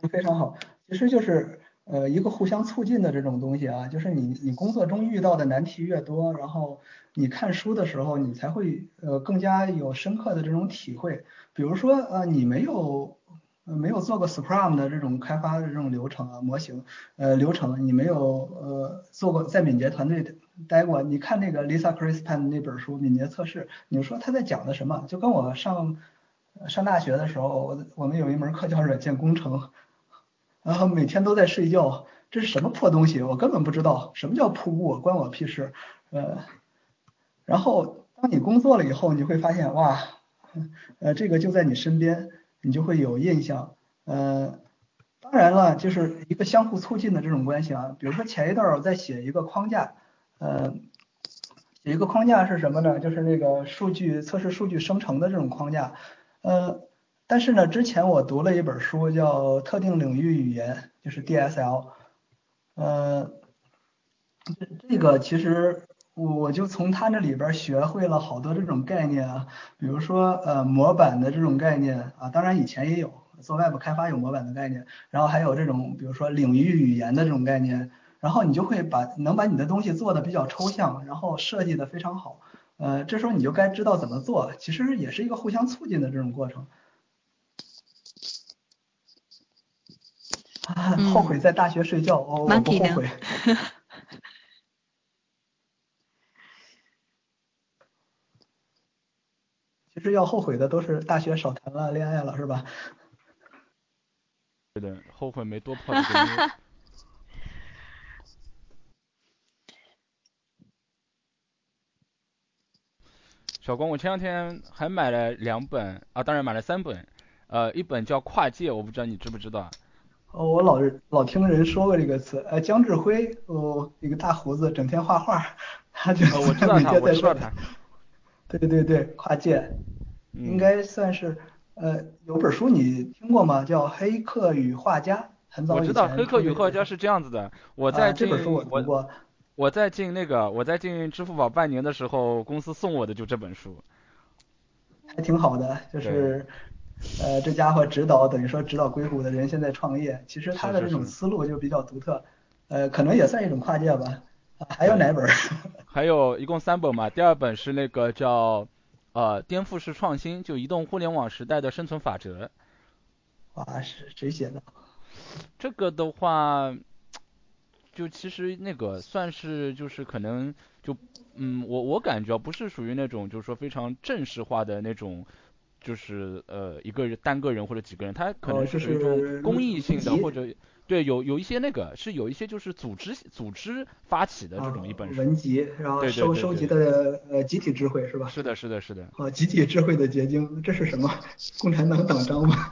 非常好。其实就是呃一个互相促进的这种东西啊，就是你你工作中遇到的难题越多，然后你看书的时候，你才会呃更加有深刻的这种体会。比如说呃你没有。呃，没有做过 Scrum 的这种开发的这种流程啊，模型，呃，流程你没有呃做过，在敏捷团队待过，你看那个 Lisa c h r i s p a n 那本书《敏捷测试》，你说他在讲的什么？就跟我上上大学的时候，我我们有一门课叫软件工程，然后每天都在睡觉，这是什么破东西？我根本不知道什么叫瀑布，关我屁事。呃，然后当你工作了以后，你会发现哇，呃，这个就在你身边。你就会有印象，呃，当然了，就是一个相互促进的这种关系啊。比如说前一段我在写一个框架，呃，写一个框架是什么呢？就是那个数据测试数据生成的这种框架，呃，但是呢，之前我读了一本书叫特定领域语言，就是 DSL，呃，这个其实我我就从他那里边学会了好多这种概念啊，比如说呃模板的这种概念啊，当然以前也有做外部开发有模板的概念，然后还有这种比如说领域语言的这种概念，然后你就会把能把你的东西做的比较抽象，然后设计的非常好，呃这时候你就该知道怎么做，其实也是一个互相促进的这种过程。啊，后悔在大学睡觉，我我不后悔。其实要后悔的都是大学少谈了恋爱了，是吧？对的，后悔没多泡几个妞。小光，我前两天还买了两本啊，当然买了三本，呃，一本叫《跨界》，我不知道你知不知道。哦，我老老听人说过这个词，呃，江志辉，哦，一个大胡子，整天画画，他就我知道他，我知道他。对对对，跨界，应该算是，呃，有本书你听过吗？叫《黑客与画家》，很早以前。我知道《黑客与画家》是这样子的，我在这本书我读过。我在进那个，我在进支付宝半年的时候，公司送我的就这本书。还挺好的，就是，呃，这家伙指导等于说指导硅谷的人现在创业，其实他的这种思路就比较独特，呃，可能也算一种跨界吧。还有哪本？还有一共三本嘛，第二本是那个叫呃颠覆式创新，就移动互联网时代的生存法则。哇，是谁写的？这个的话，就其实那个算是就是可能就嗯我我感觉不是属于那种就是说非常正式化的那种，就是呃一个人单个人或者几个人，他可能是属于一种公益性的或者。对，有有一些那个是有一些就是组织组织发起的这种一本书，文集，然后收收集的呃集体智慧是吧？是的，是的，是的。哦，集体智慧的结晶，这是什么？共产党党章吗？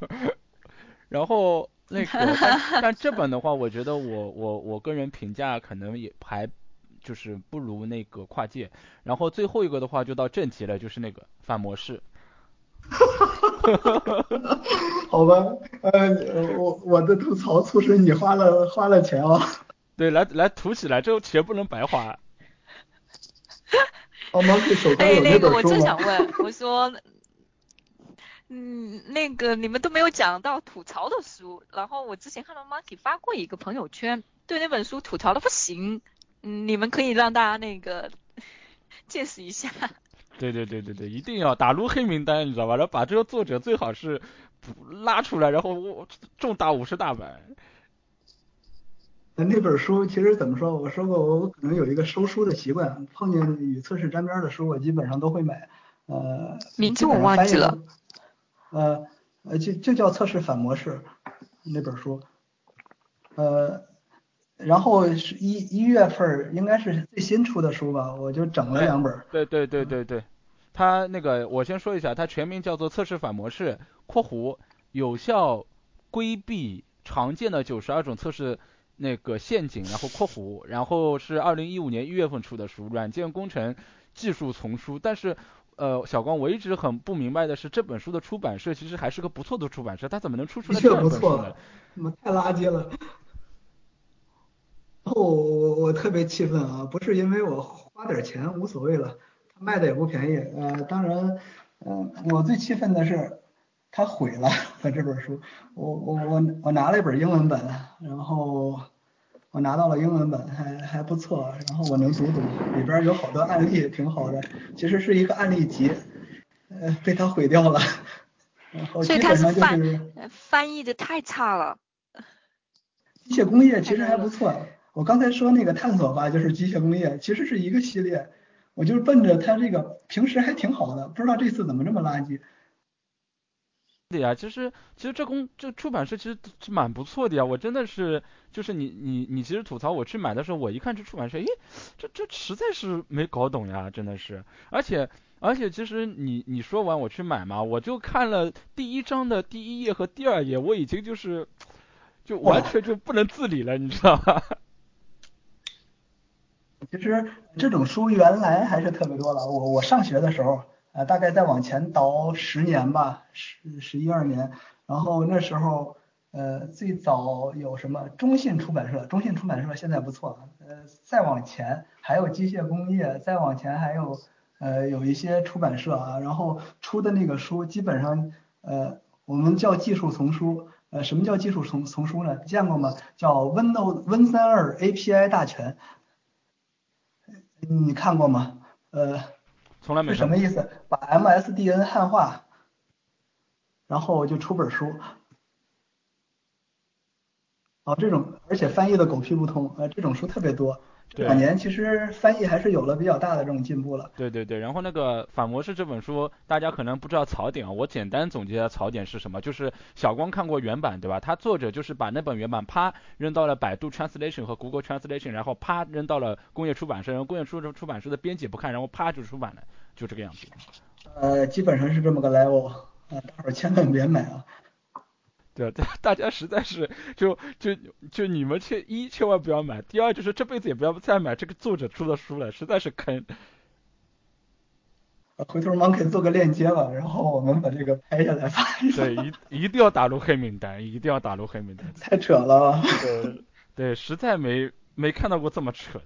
然后那个，但这本的话，我觉得我我我个人评价可能也还就是不如那个跨界。然后最后一个的话就到正题了，就是那个反模式。哈哈哈哈哈！好吧，呃，我我的吐槽促使你花了花了钱哦。对，来来吐起来，这个钱不能白花。哦，Monkey 手上有那个我正想问，我说，嗯，那个你们都没有讲到吐槽的书，然后我之前看到 Monkey 发过一个朋友圈，对那本书吐槽的不行，嗯，你们可以让大家那个 见识一下。对对对对对，一定要打入黑名单，你知道吧？然后把这个作者最好是拉出来，然后重打五十大板。那本书其实怎么说？我说过，我可能有一个收书的习惯，碰见与测试沾边的书，我基本上都会买。呃，名字我忘记了。呃呃，就就叫测试反模式那本书。呃。然后是一一月份应该是最新出的书吧，我就整了两本。对对对对对，它那个我先说一下，它全名叫做测试反模式（括弧有效规避常见的九十二种测试那个陷阱），然后括弧，然后是二零一五年一月份出的书，软件工程技术丛书。但是呃，小光，我一直很不明白的是，这本书的出版社其实还是个不错的出版社，它怎么能出出来这本书呢？怎么太垃圾了？后 我我特别气愤啊，不是因为我花点钱无所谓了，他卖的也不便宜，呃，当然，嗯，我最气愤的是他毁了他这本书，我我我我拿了一本英文本，然后我拿到了英文本，还还不错，然后我能读懂，里边有好多案例，挺好的，其实是一个案例集，呃，被他毁掉了，然后基本上就是翻译的太差了，机械工业其实还不错。我刚才说那个探索吧，就是机械工业，其实是一个系列。我就是奔着他这个平时还挺好的，不知道这次怎么这么垃圾。对呀，其实其实这公这出版社其实是蛮不错的呀。我真的是就是你你你其实吐槽我去买的时候，我一看这出版社，诶，这这实在是没搞懂呀，真的是。而且而且其实你你说完我去买嘛，我就看了第一章的第一页和第二页，我已经就是就完全就不能自理了，你知道吧？其实这种书原来还是特别多的。我我上学的时候，呃，大概再往前倒十年吧，十十一二年，然后那时候呃，最早有什么中信出版社？中信出版社现在不错。呃，再往前还有机械工业，再往前还有呃有一些出版社啊，然后出的那个书基本上呃我们叫技术丛书。呃，什么叫技术丛丛书呢？见过吗？叫 Windows Win32 API 大全。你看过吗？呃，从来没。是什么意思？把 MSDN 汉化，然后就出本书。哦，这种而且翻译的狗屁不通，呃，这种书特别多。这两年其实翻译还是有了比较大的这种进步了。对对对，然后那个反模式这本书，大家可能不知道槽点啊，我简单总结下槽点是什么，就是小光看过原版对吧？他作者就是把那本原版啪扔到了百度 Translation 和 Google Translation，然后啪扔到了工业出版社，然后工业出出版社的编辑不看，然后啪就出版了，就这个样子。呃，基本上是这么个 level，啊，大伙儿千万别买啊。对，大家实在是就就就你们去一千万不要买，第二就是这辈子也不要再买这个作者出的书了，实在是坑。回头我们可以做个链接吧，然后我们把这个拍下来发一下。对，一一定要打入黑名单，一定要打入黑名单。太扯了。对对，实在没没看到过这么扯的。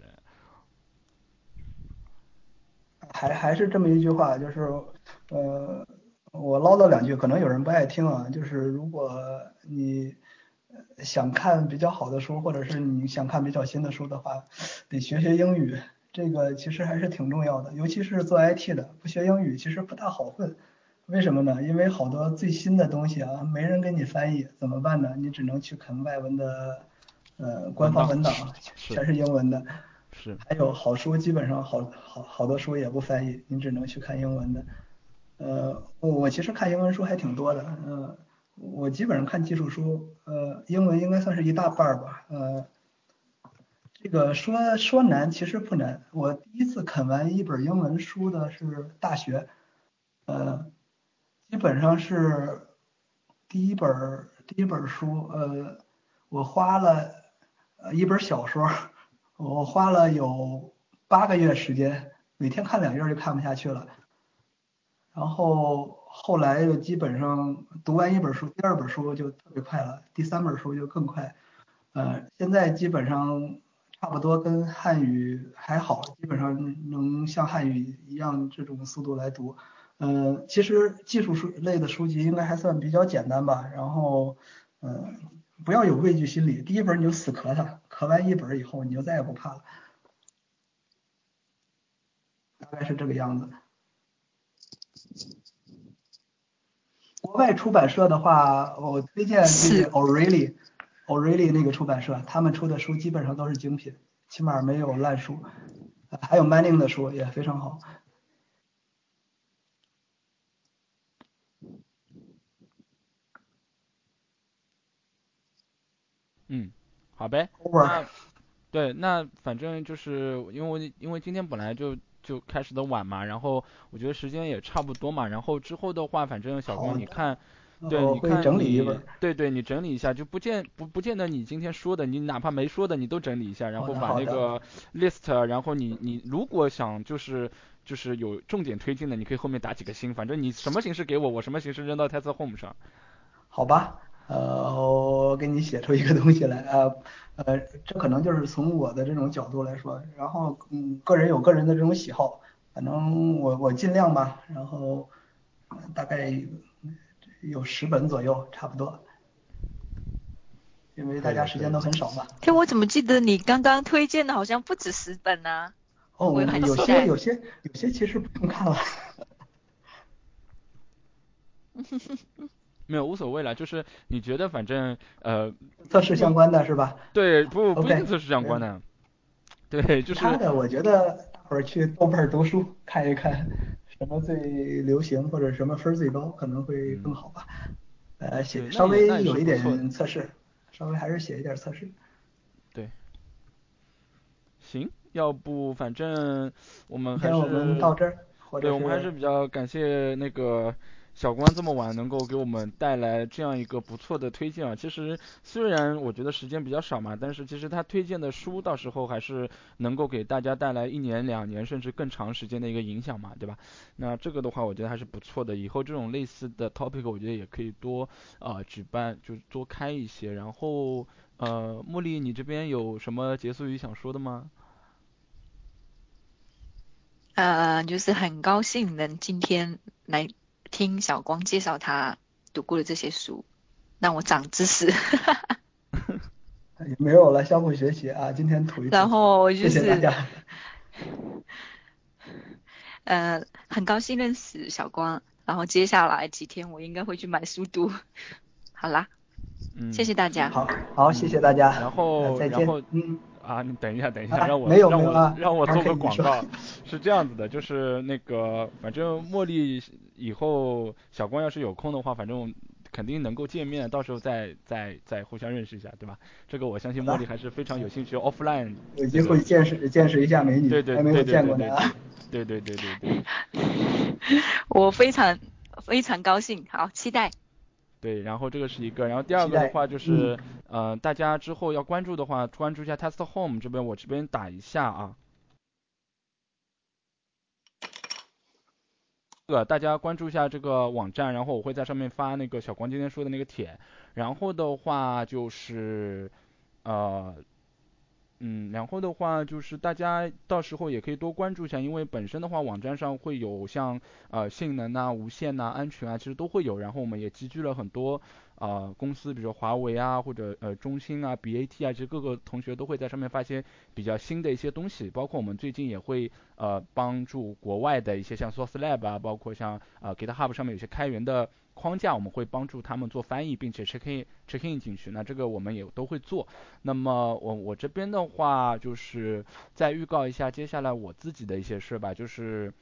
还还是这么一句话，就是呃。我唠叨两句，可能有人不爱听啊。就是如果你想看比较好的书，或者是你想看比较新的书的话，得学学英语。这个其实还是挺重要的，尤其是做 IT 的，不学英语其实不大好混。为什么呢？因为好多最新的东西啊，没人给你翻译，怎么办呢？你只能去啃外文的呃官方文档，全是英文的。是。还有好书，基本上好好好多书也不翻译，你只能去看英文的。呃，我其实看英文书还挺多的，呃，我基本上看技术书，呃，英文应该算是一大半儿吧，呃，这个说说难其实不难，我第一次啃完一本英文书的是大学，呃，基本上是第一本第一本书，呃，我花了呃一本小说，我花了有八个月时间，每天看两页就看不下去了。然后后来就基本上读完一本书，第二本书就特别快了，第三本书就更快。呃，现在基本上差不多跟汉语还好，基本上能像汉语一样这种速度来读。呃，其实技术书类的书籍应该还算比较简单吧。然后，嗯，不要有畏惧心理，第一本你就死磕它，磕完一本以后你就再也不怕了。大概是这个样子。国外出版社的话，我推荐那个 O'Reilly，O'Reilly 那个出版社，他们出的书基本上都是精品，起码没有烂书。还有 Manning 的书也非常好。嗯，好呗。那对，那反正就是因为因为今天本来就。就开始的晚嘛，然后我觉得时间也差不多嘛，然后之后的话，反正小光你看，对，你看你，对对，你整理一下，就不见不不见得你今天说的，你哪怕没说的你都整理一下，然后把那个 list，然后你你如果想就是就是有重点推进的，你可以后面打几个星，反正你什么形式给我，我什么形式扔到 Tesla Home 上。好吧，呃，我给你写出一个东西来啊。呃，这可能就是从我的这种角度来说，然后嗯，个人有个人的这种喜好，反正我我尽量吧，然后大概有十本左右，差不多，因为大家时间都很少嘛。可，我怎么记得你刚刚推荐的好像不止十本呢？哦，有些有些有些其实不用看了。没有无所谓了，就是你觉得反正呃测试相关的是吧？对，不不一定测试相关的。对，就是。他的我觉得大伙儿去豆瓣读书看一看，什么最流行或者什么分最高可能会更好吧。呃，写稍微有一点测试，稍微还是写一点测试。对。行，要不反正我们还是。我们到这儿。对，我们还是比较感谢那个。小光这么晚能够给我们带来这样一个不错的推荐啊。其实虽然我觉得时间比较少嘛，但是其实他推荐的书到时候还是能够给大家带来一年、两年甚至更长时间的一个影响嘛，对吧？那这个的话，我觉得还是不错的。以后这种类似的 topic，我觉得也可以多啊举办，就是多开一些。然后呃，茉莉，你这边有什么结束语想说的吗？呃，就是很高兴能今天来听小光介绍他读过的这些书，让我长知识。没有了，相互学习啊！今天吐一吐。然后就是，谢谢大家。呃，很高兴认识小光，然后接下来几天我应该会去买书读。好啦，嗯，谢谢大家。好，好，谢谢大家。然后，再见。嗯。啊，你等一下，等一下，让我让我让我做个广告，是这样子的，就是那个，反正茉莉以后小光要是有空的话，反正肯定能够见面，到时候再再再互相认识一下，对吧？这个我相信茉莉还是非常有兴趣，offline 有机会见识见识一下美女，对对还没有见过呢，对对对对对。我非常非常高兴，好期待。对，然后这个是一个，然后第二个的话就是，呃，大家之后要关注的话，关注一下 Test Home 这边，我这边打一下啊。这个大家关注一下这个网站，然后我会在上面发那个小光今天说的那个帖，然后的话就是，呃。嗯，然后的话就是大家到时候也可以多关注一下，因为本身的话网站上会有像呃性能啊、无线呐、安全啊，其实都会有。然后我们也集聚了很多呃公司，比如说华为啊或者呃中兴啊、BAT 啊，其实各个同学都会在上面发现比较新的一些东西。包括我们最近也会呃帮助国外的一些像 Source Lab 啊，包括像呃 GitHub 上面有些开源的。框架我们会帮助他们做翻译，并且 check in check in 进去，那这个我们也都会做。那么我我这边的话就是再预告一下接下来我自己的一些事吧，就是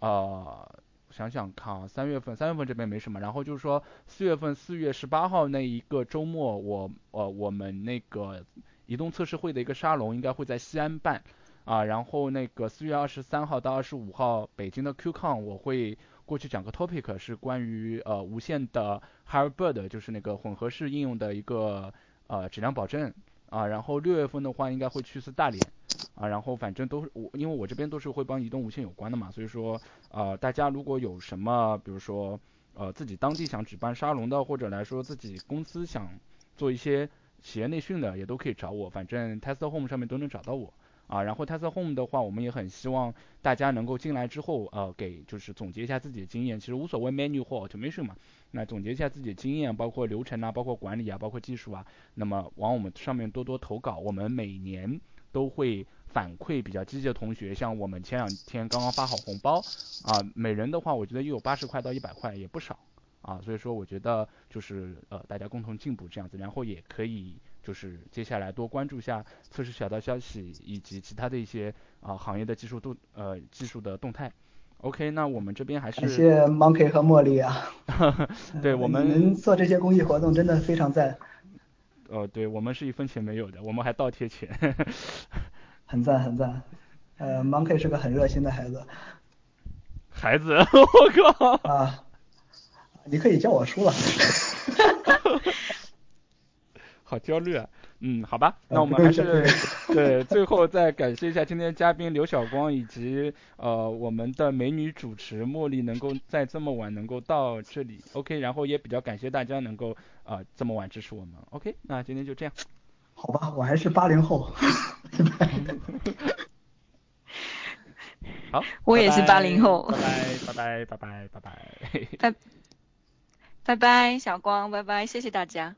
呃想想看啊，三月份三月份这边没什么，然后就是说四月份四月十八号那一个周末，我呃我们那个移动测试会的一个沙龙应该会在西安办啊，然后那个四月二十三号到二十五号北京的 QCon 我会。过去讲个 topic 是关于呃无线的 Hairbird，就是那个混合式应用的一个呃质量保证啊，然后六月份的话应该会去次大连啊，然后反正都是我因为我这边都是会帮移动无线有关的嘛，所以说呃大家如果有什么比如说呃自己当地想举办沙龙的，或者来说自己公司想做一些企业内训的，也都可以找我，反正 Test Home 上面都能找到我。啊，然后 Tesla Home 的话，我们也很希望大家能够进来之后，呃，给就是总结一下自己的经验，其实无所谓 menu 或 automation 嘛，那总结一下自己的经验，包括流程啊，包括管理啊，包括技术啊，那么往我们上面多多投稿，我们每年都会反馈比较积极的同学，像我们前两天刚刚发好红包，啊，每人的话我觉得又有八十块到一百块，也不少，啊，所以说我觉得就是呃大家共同进步这样子，然后也可以。就是接下来多关注一下测试小道消息以及其他的一些啊行业的技术动呃技术的动态。OK，那我们这边还是感谢 Monkey 和茉莉啊。对我们做这些公益活动真的非常赞。呃，对我们是一分钱没有的，我们还倒贴钱。很赞很赞。呃，Monkey 是个很热心的孩子。孩子，我靠。啊，你可以叫我叔了。好焦虑啊，嗯，好吧，那我们还是 对最后再感谢一下今天嘉宾刘晓光以及呃我们的美女主持茉莉能够在这么晚能够到这里，OK，然后也比较感谢大家能够呃这么晚支持我们，OK，那今天就这样。好吧，我还是八零后。好，我也是八零后。拜拜拜拜拜拜拜拜。拜拜拜，小光，拜拜，谢谢大家。